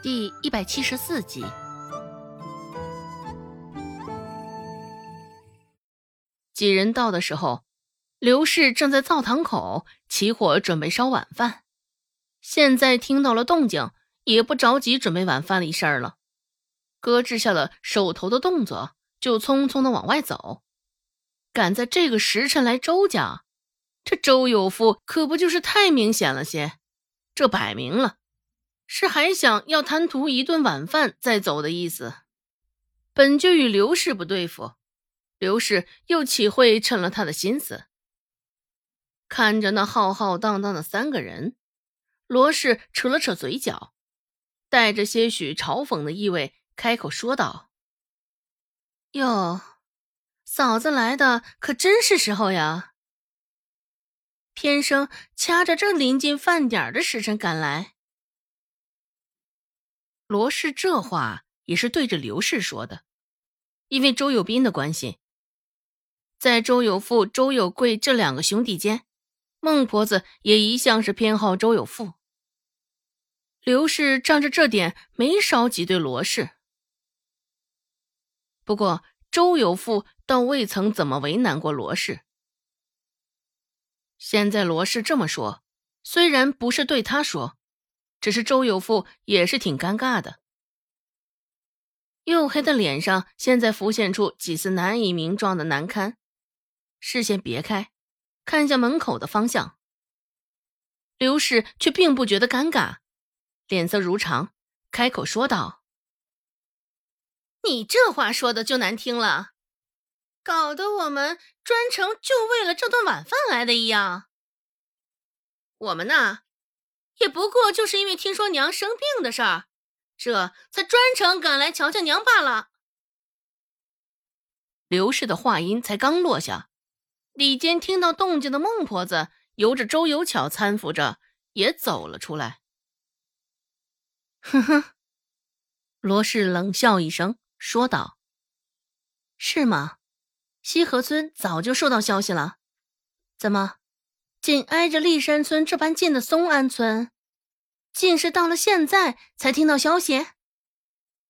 第一百七十四集，几人到的时候，刘氏正在灶堂口起火准备烧晚饭。现在听到了动静，也不着急准备晚饭的事儿了，搁置下了手头的动作，就匆匆的往外走。赶在这个时辰来周家，这周有富可不就是太明显了些？这摆明了。是还想要贪图一顿晚饭再走的意思，本就与刘氏不对付，刘氏又岂会趁了他的心思？看着那浩浩荡荡的三个人，罗氏扯了扯嘴角，带着些许嘲讽的意味，开口说道：“哟，嫂子来的可真是时候呀！偏生掐着这临近饭点的时辰赶来。”罗氏这话也是对着刘氏说的，因为周有斌的关系，在周有富、周有贵这两个兄弟间，孟婆子也一向是偏好周有富。刘氏仗着这点没少挤兑罗氏，不过周有富倒未曾怎么为难过罗氏。现在罗氏这么说，虽然不是对他说。只是周有富也是挺尴尬的，黝黑的脸上现在浮现出几丝难以名状的难堪，视线别开，看向门口的方向。刘氏却并不觉得尴尬，脸色如常，开口说道：“你这话说的就难听了，搞得我们专程就为了这顿晚饭来的一样。我们呢？”也不过就是因为听说娘生病的事儿，这才专程赶来瞧瞧娘罢了。刘氏的话音才刚落下，里间听到动静的孟婆子由着周有巧搀扶着也走了出来。哼哼，罗氏冷笑一声说道：“是吗？西河村早就收到消息了，怎么？”紧挨着立山村这般近的松安村，竟是到了现在才听到消息。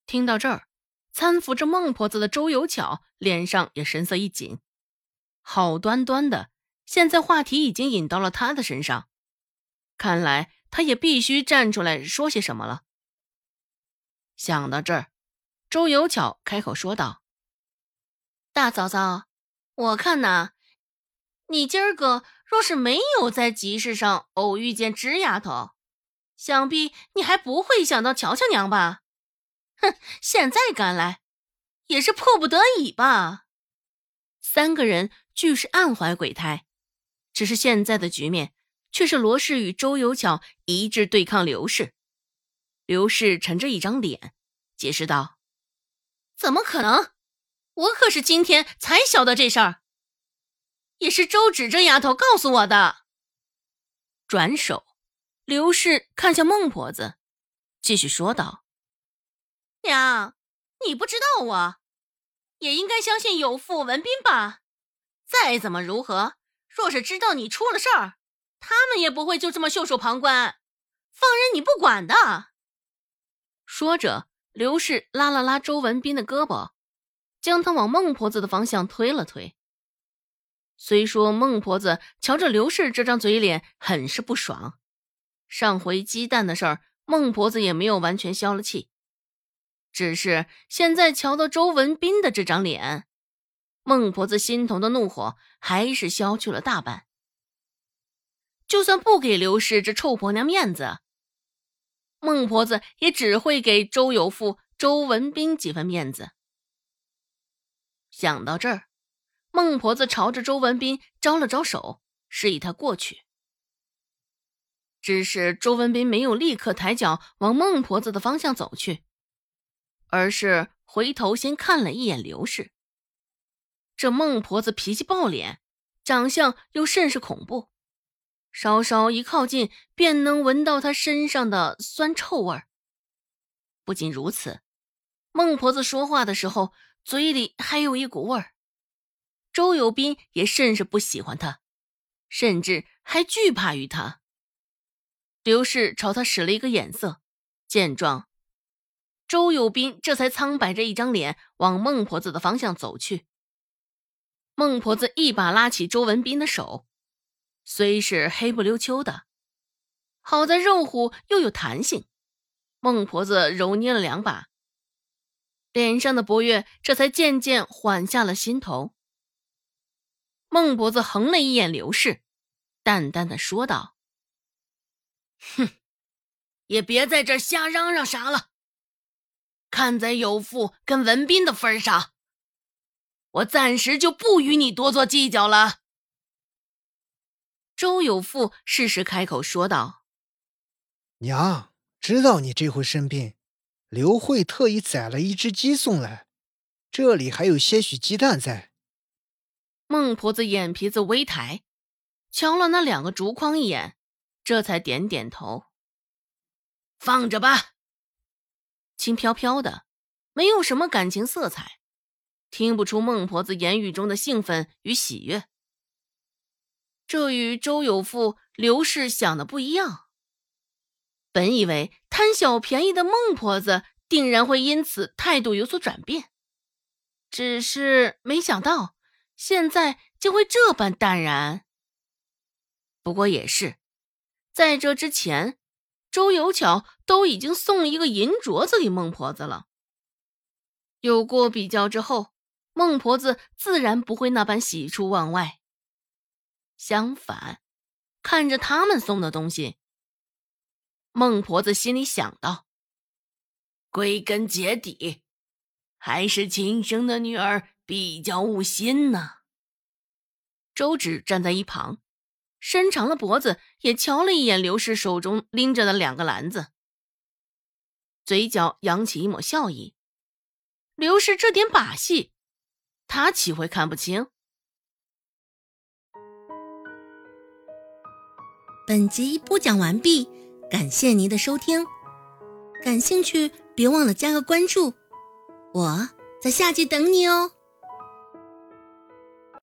听到这儿，搀扶着孟婆子的周有巧脸上也神色一紧，好端端的，现在话题已经引到了他的身上，看来他也必须站出来说些什么了。想到这儿，周有巧开口说道：“大嫂嫂，我看呐。”你今儿个若是没有在集市上偶遇见芝丫头，想必你还不会想到乔乔娘吧？哼，现在赶来，也是迫不得已吧。三个人俱是暗怀鬼胎，只是现在的局面却是罗氏与周有巧一致对抗刘氏。刘氏沉着一张脸，解释道：“怎么可能？我可是今天才晓得这事儿。”也是周芷这丫头告诉我的。转手，刘氏看向孟婆子，继续说道：“娘，你不知道我，也应该相信有傅文斌吧？再怎么如何，若是知道你出了事儿，他们也不会就这么袖手旁观，放任你不管的。”说着，刘氏拉了拉周文斌的胳膊，将他往孟婆子的方向推了推。虽说孟婆子瞧着刘氏这张嘴脸很是不爽，上回鸡蛋的事儿，孟婆子也没有完全消了气，只是现在瞧到周文斌的这张脸，孟婆子心头的怒火还是消去了大半。就算不给刘氏这臭婆娘面子，孟婆子也只会给周有富、周文斌几分面子。想到这儿。孟婆子朝着周文斌招了招手，示意他过去。只是周文斌没有立刻抬脚往孟婆子的方向走去，而是回头先看了一眼刘氏。这孟婆子脾气暴脸，长相又甚是恐怖，稍稍一靠近，便能闻到她身上的酸臭味儿。不仅如此，孟婆子说话的时候，嘴里还有一股味儿。周有斌也甚是不喜欢他，甚至还惧怕于他。刘氏朝他使了一个眼色，见状，周有斌这才苍白着一张脸往孟婆子的方向走去。孟婆子一把拉起周文斌的手，虽是黑不溜秋的，好在肉乎又有弹性。孟婆子揉捏了两把，脸上的不悦这才渐渐缓下了心头。孟婆子横了一眼刘氏，淡淡的说道：“哼，也别在这瞎嚷嚷啥了。看在有富跟文斌的份上，我暂时就不与你多做计较了。”周有富适时开口说道：“娘，知道你这回生病，刘慧特意宰了一只鸡送来，这里还有些许鸡蛋在。”孟婆子眼皮子微抬，瞧了那两个竹筐一眼，这才点点头。放着吧。轻飘飘的，没有什么感情色彩，听不出孟婆子言语中的兴奋与喜悦。这与周有富、刘氏想的不一样。本以为贪小便宜的孟婆子定然会因此态度有所转变，只是没想到。现在竟会这般淡然。不过也是，在这之前，周有巧都已经送了一个银镯子给孟婆子了。有过比较之后，孟婆子自然不会那般喜出望外。相反，看着他们送的东西，孟婆子心里想到：归根结底，还是亲生的女儿。比较务心呢。周芷站在一旁，伸长了脖子，也瞧了一眼刘氏手中拎着的两个篮子，嘴角扬起一抹笑意。刘氏这点把戏，他岂会看不清？本集播讲完毕，感谢您的收听。感兴趣，别忘了加个关注，我在下集等你哦。